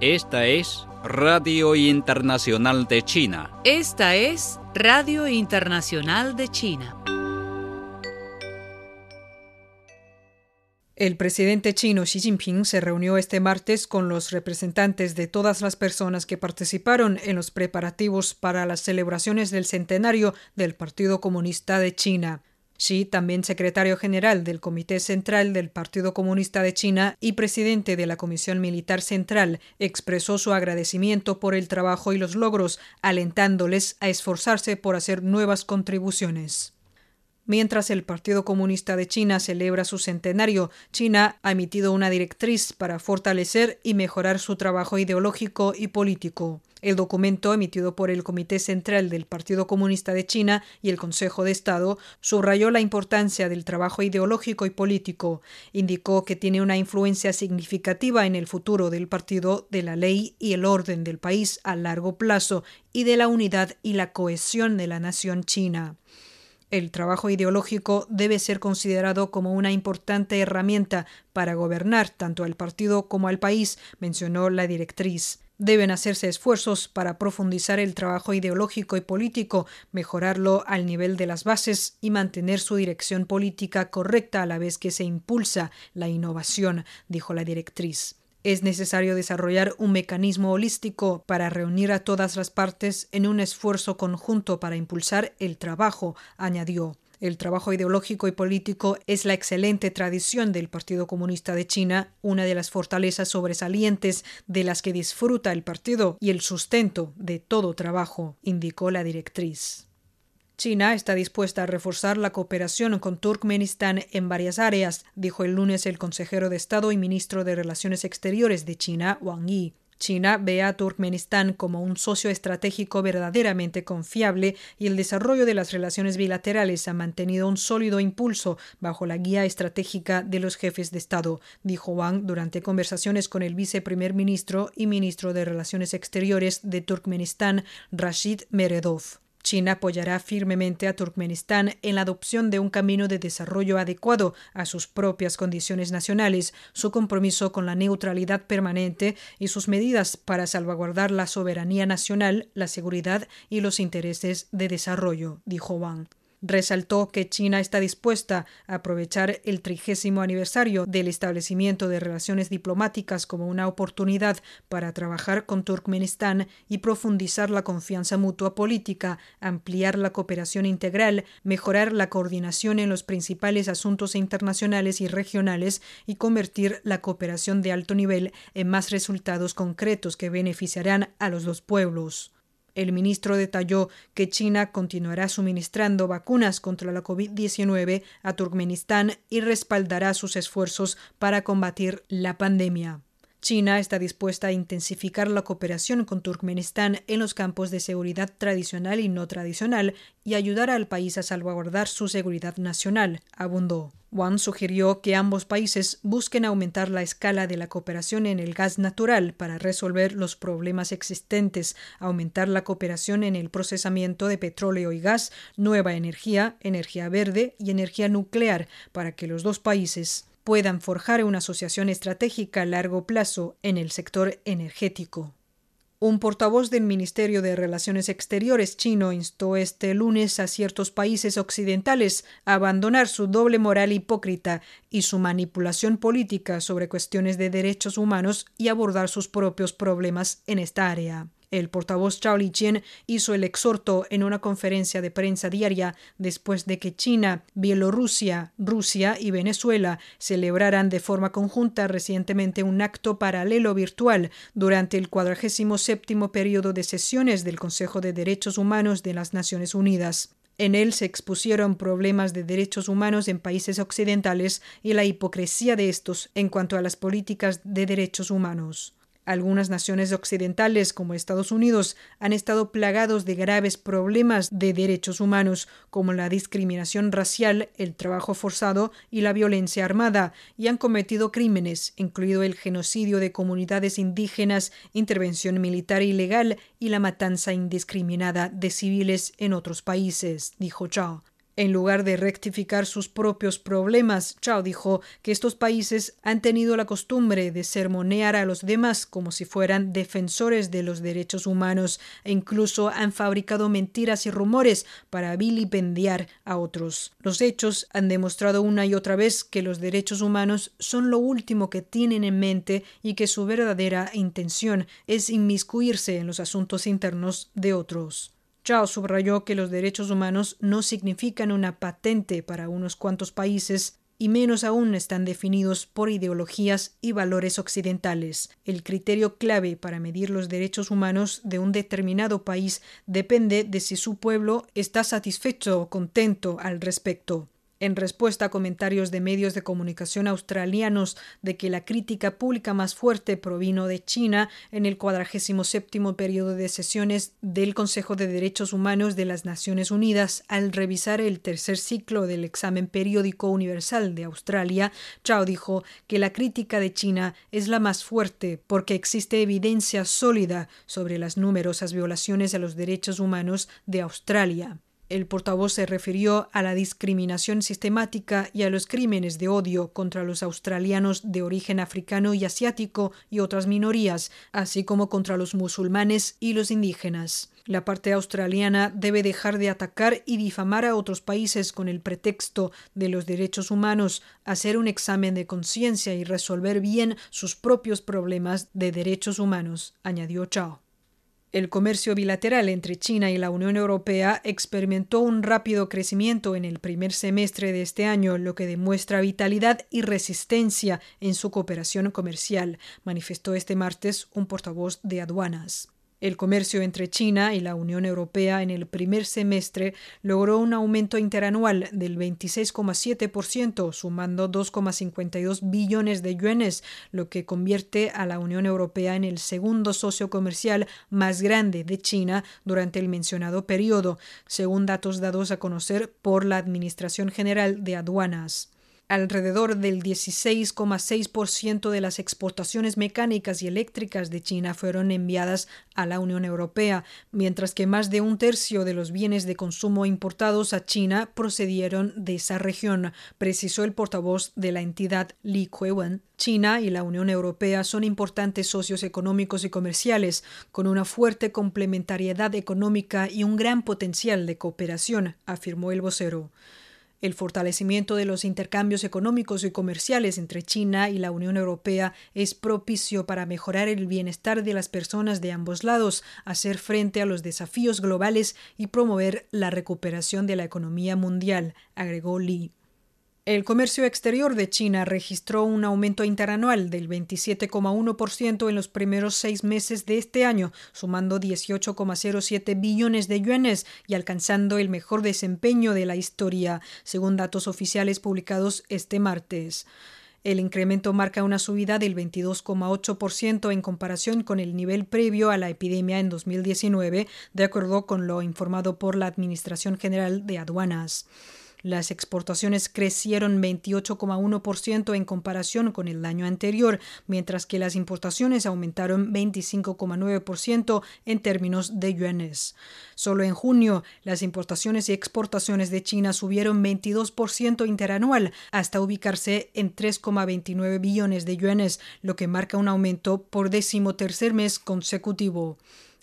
Esta es Radio Internacional de China. Esta es Radio Internacional de China. El presidente chino Xi Jinping se reunió este martes con los representantes de todas las personas que participaron en los preparativos para las celebraciones del centenario del Partido Comunista de China. Xi, también secretario general del Comité Central del Partido Comunista de China y presidente de la Comisión Militar Central, expresó su agradecimiento por el trabajo y los logros, alentándoles a esforzarse por hacer nuevas contribuciones. Mientras el Partido Comunista de China celebra su centenario, China ha emitido una directriz para fortalecer y mejorar su trabajo ideológico y político. El documento emitido por el Comité Central del Partido Comunista de China y el Consejo de Estado subrayó la importancia del trabajo ideológico y político. Indicó que tiene una influencia significativa en el futuro del partido, de la ley y el orden del país a largo plazo y de la unidad y la cohesión de la nación china. El trabajo ideológico debe ser considerado como una importante herramienta para gobernar tanto al partido como al país, mencionó la directriz. Deben hacerse esfuerzos para profundizar el trabajo ideológico y político, mejorarlo al nivel de las bases y mantener su dirección política correcta a la vez que se impulsa la innovación, dijo la directriz. Es necesario desarrollar un mecanismo holístico para reunir a todas las partes en un esfuerzo conjunto para impulsar el trabajo, añadió. El trabajo ideológico y político es la excelente tradición del Partido Comunista de China, una de las fortalezas sobresalientes de las que disfruta el partido y el sustento de todo trabajo, indicó la directriz. China está dispuesta a reforzar la cooperación con Turkmenistán en varias áreas, dijo el lunes el consejero de Estado y ministro de Relaciones Exteriores de China, Wang Yi. China ve a Turkmenistán como un socio estratégico verdaderamente confiable y el desarrollo de las relaciones bilaterales ha mantenido un sólido impulso bajo la guía estratégica de los jefes de Estado, dijo Wang durante conversaciones con el viceprimer ministro y ministro de Relaciones Exteriores de Turkmenistán, Rashid Meredov. China apoyará firmemente a Turkmenistán en la adopción de un camino de desarrollo adecuado a sus propias condiciones nacionales, su compromiso con la neutralidad permanente y sus medidas para salvaguardar la soberanía nacional, la seguridad y los intereses de desarrollo, dijo Wang resaltó que China está dispuesta a aprovechar el trigésimo aniversario del establecimiento de relaciones diplomáticas como una oportunidad para trabajar con Turkmenistán y profundizar la confianza mutua política, ampliar la cooperación integral, mejorar la coordinación en los principales asuntos internacionales y regionales y convertir la cooperación de alto nivel en más resultados concretos que beneficiarán a los dos pueblos. El ministro detalló que China continuará suministrando vacunas contra la COVID-19 a Turkmenistán y respaldará sus esfuerzos para combatir la pandemia. China está dispuesta a intensificar la cooperación con Turkmenistán en los campos de seguridad tradicional y no tradicional y ayudar al país a salvaguardar su seguridad nacional, abundó. Wang sugirió que ambos países busquen aumentar la escala de la cooperación en el gas natural para resolver los problemas existentes, aumentar la cooperación en el procesamiento de petróleo y gas, nueva energía, energía verde y energía nuclear para que los dos países puedan forjar una asociación estratégica a largo plazo en el sector energético. Un portavoz del Ministerio de Relaciones Exteriores chino instó este lunes a ciertos países occidentales a abandonar su doble moral hipócrita y su manipulación política sobre cuestiones de derechos humanos y abordar sus propios problemas en esta área. El portavoz Chao Lijian hizo el exhorto en una conferencia de prensa diaria después de que China, Bielorrusia, Rusia y Venezuela celebraran de forma conjunta recientemente un acto paralelo virtual durante el 47 periodo de sesiones del Consejo de Derechos Humanos de las Naciones Unidas. En él se expusieron problemas de derechos humanos en países occidentales y la hipocresía de estos en cuanto a las políticas de derechos humanos. Algunas naciones occidentales, como Estados Unidos, han estado plagados de graves problemas de derechos humanos, como la discriminación racial, el trabajo forzado y la violencia armada, y han cometido crímenes, incluido el genocidio de comunidades indígenas, intervención militar ilegal y la matanza indiscriminada de civiles en otros países, dijo Chao. En lugar de rectificar sus propios problemas, Chao dijo que estos países han tenido la costumbre de sermonear a los demás como si fueran defensores de los derechos humanos e incluso han fabricado mentiras y rumores para vilipendiar a otros. Los hechos han demostrado una y otra vez que los derechos humanos son lo último que tienen en mente y que su verdadera intención es inmiscuirse en los asuntos internos de otros. Chao subrayó que los derechos humanos no significan una patente para unos cuantos países y menos aún están definidos por ideologías y valores occidentales. El criterio clave para medir los derechos humanos de un determinado país depende de si su pueblo está satisfecho o contento al respecto en respuesta a comentarios de medios de comunicación australianos de que la crítica pública más fuerte provino de China en el 47 periodo de sesiones del Consejo de Derechos Humanos de las Naciones Unidas al revisar el tercer ciclo del examen periódico universal de Australia, Chao dijo que la crítica de China es la más fuerte porque existe evidencia sólida sobre las numerosas violaciones a los derechos humanos de Australia. El portavoz se refirió a la discriminación sistemática y a los crímenes de odio contra los australianos de origen africano y asiático y otras minorías, así como contra los musulmanes y los indígenas. La parte australiana debe dejar de atacar y difamar a otros países con el pretexto de los derechos humanos, hacer un examen de conciencia y resolver bien sus propios problemas de derechos humanos, añadió Chao. El comercio bilateral entre China y la Unión Europea experimentó un rápido crecimiento en el primer semestre de este año, lo que demuestra vitalidad y resistencia en su cooperación comercial, manifestó este martes un portavoz de aduanas. El comercio entre China y la Unión Europea en el primer semestre logró un aumento interanual del 26,7%, sumando 2,52 billones de yuanes, lo que convierte a la Unión Europea en el segundo socio comercial más grande de China durante el mencionado periodo, según datos dados a conocer por la Administración General de Aduanas. Alrededor del 16,6% de las exportaciones mecánicas y eléctricas de China fueron enviadas a la Unión Europea, mientras que más de un tercio de los bienes de consumo importados a China procedieron de esa región, precisó el portavoz de la entidad Li Kuewen. China y la Unión Europea son importantes socios económicos y comerciales, con una fuerte complementariedad económica y un gran potencial de cooperación, afirmó el vocero. El fortalecimiento de los intercambios económicos y comerciales entre China y la Unión Europea es propicio para mejorar el bienestar de las personas de ambos lados, hacer frente a los desafíos globales y promover la recuperación de la economía mundial, agregó Li. El comercio exterior de China registró un aumento interanual del 27,1% en los primeros seis meses de este año, sumando 18,07 billones de yuanes y alcanzando el mejor desempeño de la historia, según datos oficiales publicados este martes. El incremento marca una subida del 22,8% en comparación con el nivel previo a la epidemia en 2019, de acuerdo con lo informado por la Administración General de Aduanas. Las exportaciones crecieron 28,1% en comparación con el año anterior, mientras que las importaciones aumentaron 25,9% en términos de yuanes. Solo en junio, las importaciones y exportaciones de China subieron 22% interanual hasta ubicarse en 3,29 billones de yuanes, lo que marca un aumento por décimo tercer mes consecutivo.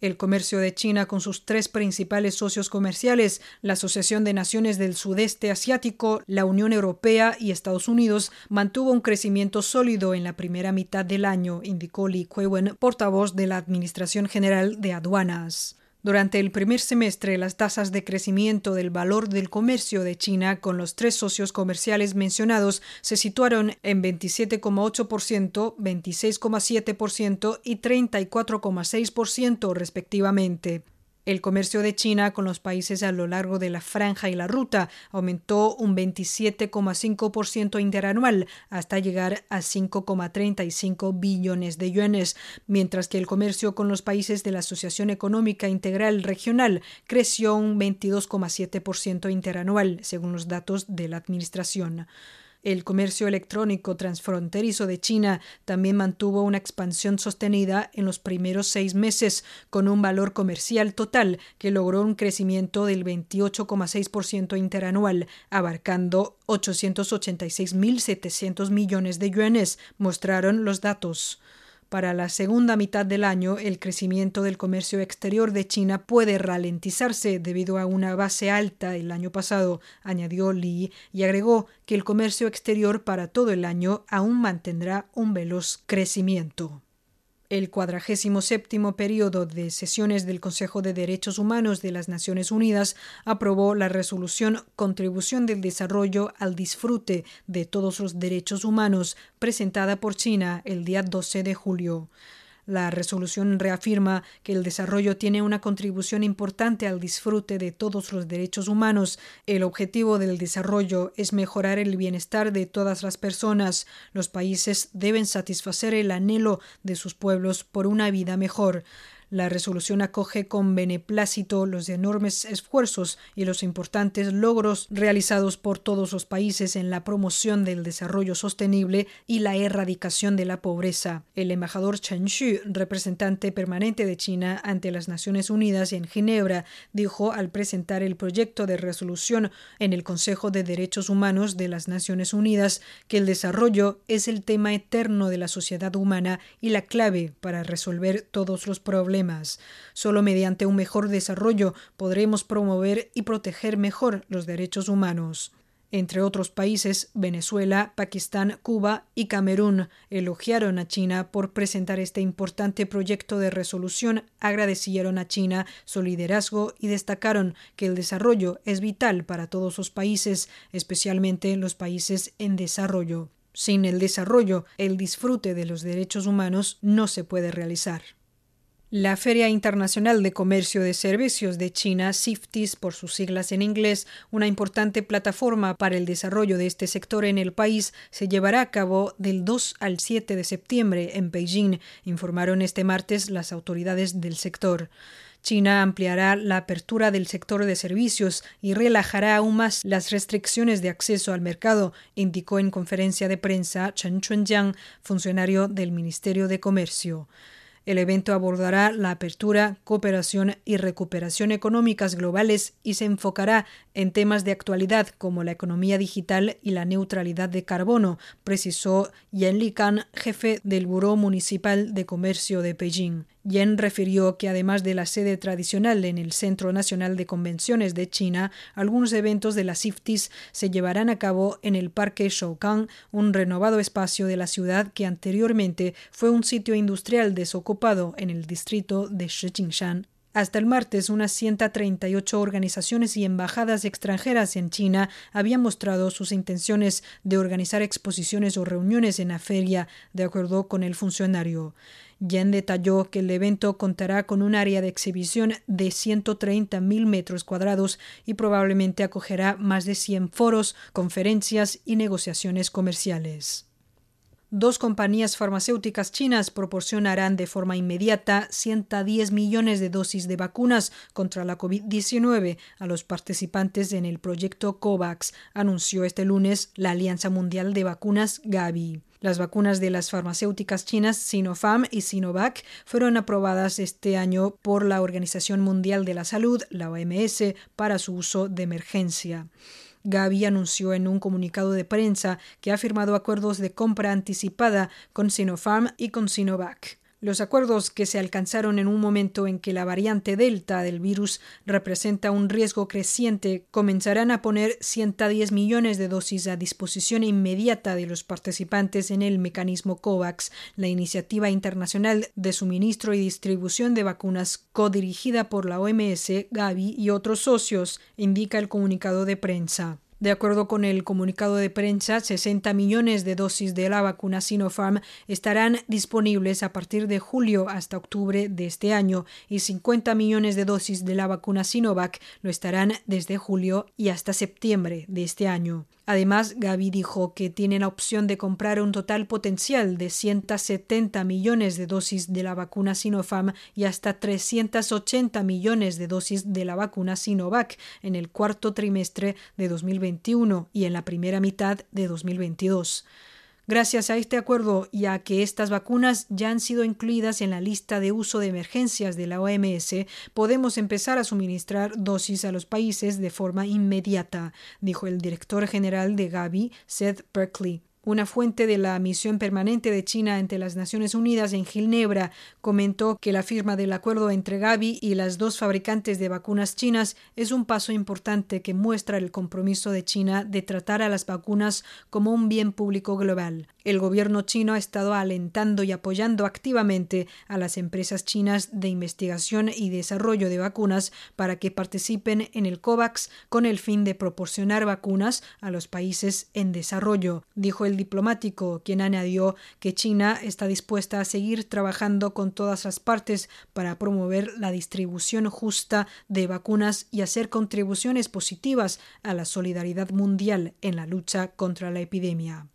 El comercio de China con sus tres principales socios comerciales, la Asociación de Naciones del Sudeste Asiático, la Unión Europea y Estados Unidos, mantuvo un crecimiento sólido en la primera mitad del año, indicó Li Kuewen, portavoz de la Administración General de Aduanas. Durante el primer semestre, las tasas de crecimiento del valor del comercio de China con los tres socios comerciales mencionados se situaron en 27,8%, 26,7% y 34,6% respectivamente. El comercio de China con los países a lo largo de la franja y la ruta aumentó un 27,5% interanual hasta llegar a 5,35 billones de yuanes, mientras que el comercio con los países de la Asociación Económica Integral Regional creció un 22,7% interanual, según los datos de la Administración. El comercio electrónico transfronterizo de China también mantuvo una expansión sostenida en los primeros seis meses, con un valor comercial total que logró un crecimiento del 28,6% interanual, abarcando 886.700 millones de yuanes, mostraron los datos. Para la segunda mitad del año, el crecimiento del comercio exterior de China puede ralentizarse debido a una base alta el año pasado, añadió Li, y agregó que el comercio exterior para todo el año aún mantendrá un veloz crecimiento. El cuadragésimo séptimo periodo de sesiones del Consejo de Derechos Humanos de las Naciones Unidas aprobó la resolución Contribución del Desarrollo al Disfrute de todos los derechos humanos, presentada por China el día 12 de julio. La resolución reafirma que el desarrollo tiene una contribución importante al disfrute de todos los derechos humanos. El objetivo del desarrollo es mejorar el bienestar de todas las personas. Los países deben satisfacer el anhelo de sus pueblos por una vida mejor. La resolución acoge con beneplácito los enormes esfuerzos y los importantes logros realizados por todos los países en la promoción del desarrollo sostenible y la erradicación de la pobreza. El embajador Chen Xu, representante permanente de China ante las Naciones Unidas en Ginebra, dijo al presentar el proyecto de resolución en el Consejo de Derechos Humanos de las Naciones Unidas que el desarrollo es el tema eterno de la sociedad humana y la clave para resolver todos los problemas Solo mediante un mejor desarrollo podremos promover y proteger mejor los derechos humanos. Entre otros países, Venezuela, Pakistán, Cuba y Camerún elogiaron a China por presentar este importante proyecto de resolución, agradecieron a China su liderazgo y destacaron que el desarrollo es vital para todos los países, especialmente los países en desarrollo. Sin el desarrollo, el disfrute de los derechos humanos no se puede realizar. La Feria Internacional de Comercio de Servicios de China, CIFTIS por sus siglas en inglés, una importante plataforma para el desarrollo de este sector en el país, se llevará a cabo del 2 al 7 de septiembre en Beijing, informaron este martes las autoridades del sector. China ampliará la apertura del sector de servicios y relajará aún más las restricciones de acceso al mercado, indicó en conferencia de prensa Chen Chunjiang, funcionario del Ministerio de Comercio. El evento abordará la apertura, cooperación y recuperación económicas globales y se enfocará en temas de actualidad como la economía digital y la neutralidad de carbono, precisó Yan Likan, jefe del Buró Municipal de Comercio de Beijing. Yen refirió que además de la sede tradicional en el Centro Nacional de Convenciones de China, algunos eventos de la CIFTIS se llevarán a cabo en el Parque Shoukan, un renovado espacio de la ciudad que anteriormente fue un sitio industrial desocupado en el distrito de Shijingshan. Hasta el martes, unas 138 organizaciones y embajadas extranjeras en China habían mostrado sus intenciones de organizar exposiciones o reuniones en la feria, de acuerdo con el funcionario. Yen detalló que el evento contará con un área de exhibición de 130.000 metros cuadrados y probablemente acogerá más de 100 foros, conferencias y negociaciones comerciales. Dos compañías farmacéuticas chinas proporcionarán de forma inmediata 110 millones de dosis de vacunas contra la COVID-19 a los participantes en el proyecto COVAX, anunció este lunes la Alianza Mundial de Vacunas Gavi. Las vacunas de las farmacéuticas chinas Sinopharm y Sinovac fueron aprobadas este año por la Organización Mundial de la Salud, la OMS, para su uso de emergencia. Gavi anunció en un comunicado de prensa que ha firmado acuerdos de compra anticipada con Sinopharm y con Sinovac. Los acuerdos que se alcanzaron en un momento en que la variante Delta del virus representa un riesgo creciente comenzarán a poner 110 millones de dosis a disposición inmediata de los participantes en el mecanismo COVAX, la iniciativa internacional de suministro y distribución de vacunas codirigida por la OMS, Gavi y otros socios, indica el comunicado de prensa. De acuerdo con el comunicado de prensa, 60 millones de dosis de la vacuna Sinopharm estarán disponibles a partir de julio hasta octubre de este año y 50 millones de dosis de la vacuna Sinovac lo estarán desde julio y hasta septiembre de este año. Además, Gavi dijo que tiene la opción de comprar un total potencial de 170 millones de dosis de la vacuna Sinopharm y hasta 380 millones de dosis de la vacuna Sinovac en el cuarto trimestre de 2020 2021 y en la primera mitad de 2022. Gracias a este acuerdo y a que estas vacunas ya han sido incluidas en la lista de uso de emergencias de la OMS, podemos empezar a suministrar dosis a los países de forma inmediata, dijo el director general de Gavi, Seth Berkeley. Una fuente de la misión permanente de China ante las Naciones Unidas en Ginebra comentó que la firma del acuerdo entre Gavi y las dos fabricantes de vacunas chinas es un paso importante que muestra el compromiso de China de tratar a las vacunas como un bien público global. El gobierno chino ha estado alentando y apoyando activamente a las empresas chinas de investigación y desarrollo de vacunas para que participen en el COVAX con el fin de proporcionar vacunas a los países en desarrollo, dijo el diplomático, quien añadió que China está dispuesta a seguir trabajando con todas las partes para promover la distribución justa de vacunas y hacer contribuciones positivas a la solidaridad mundial en la lucha contra la epidemia.